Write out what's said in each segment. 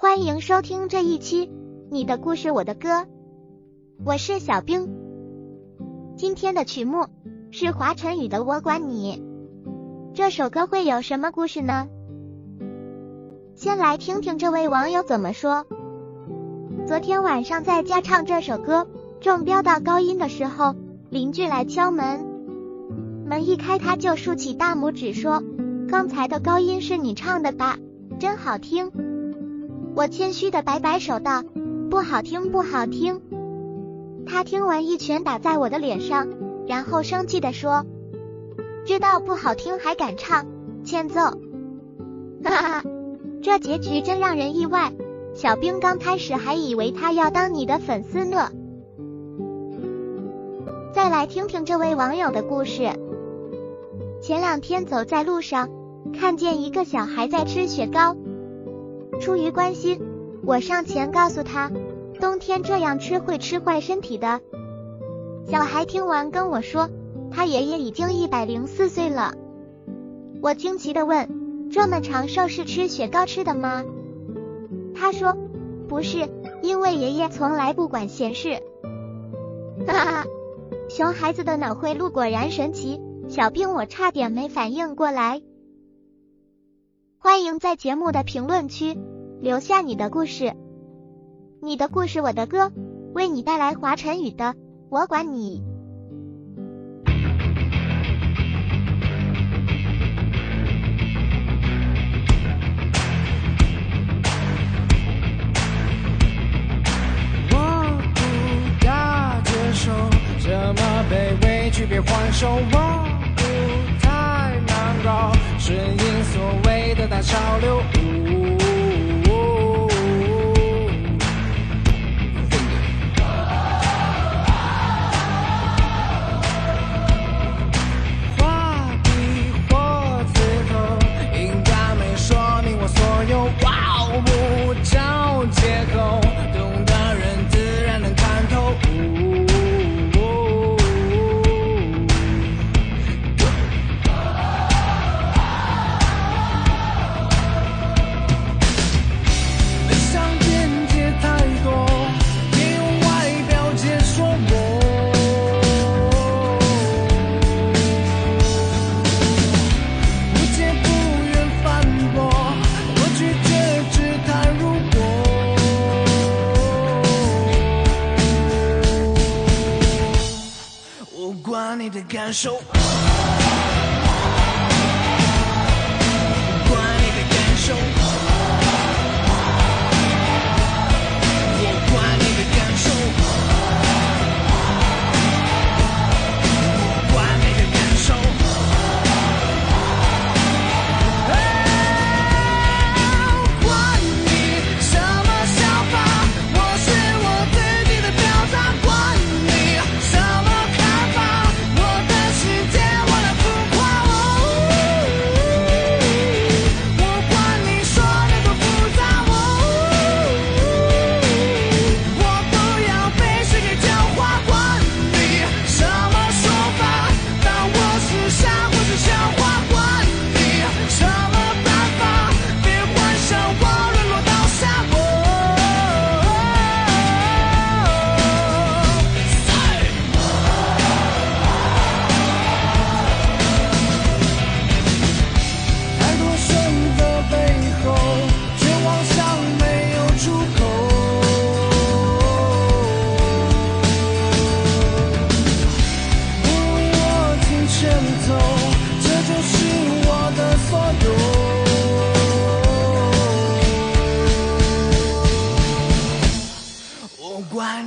欢迎收听这一期《你的故事我的歌》，我是小冰。今天的曲目是华晨宇的《我管你》。这首歌会有什么故事呢？先来听听这位网友怎么说。昨天晚上在家唱这首歌，中标到高音的时候，邻居来敲门，门一开他就竖起大拇指说：“刚才的高音是你唱的吧？真好听。”我谦虚的摆摆手道：“不好听，不好听。”他听完一拳打在我的脸上，然后生气的说：“知道不好听还敢唱，欠揍！” 哈哈，这结局真让人意外。小兵刚开始还以为他要当你的粉丝呢。再来听听这位网友的故事。前两天走在路上，看见一个小孩在吃雪糕。出于关心，我上前告诉他，冬天这样吃会吃坏身体的。小孩听完跟我说，他爷爷已经一百零四岁了。我惊奇的问，这么长寿是吃雪糕吃的吗？他说：“不是，因为爷爷从来不管闲事。”哈哈，熊孩子的脑回路果然神奇，小兵我差点没反应过来。欢迎在节目的评论区留下你的故事，你的故事我的歌，为你带来华晨宇的《我管你》。别还手，我不太难搞，顺应所谓的大潮流。感受。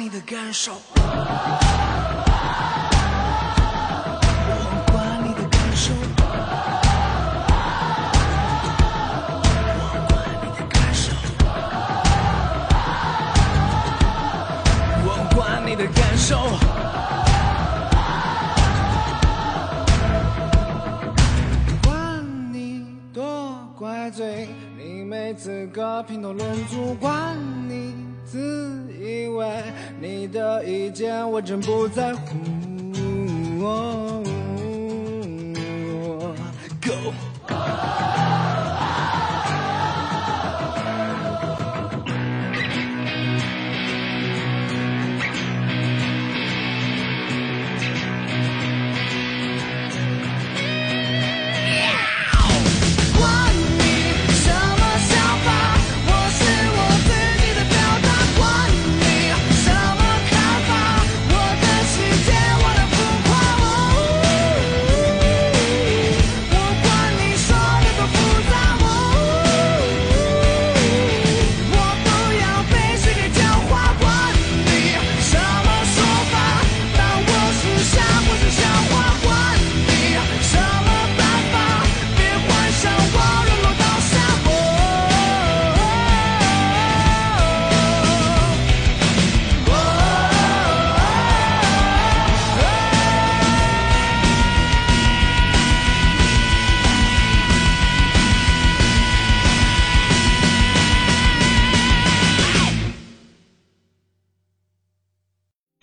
你的感受。我管你的感受。我管你的感受我管你的感受管你多怪罪你没资格评头论足管你自以为你的意见我真不在乎。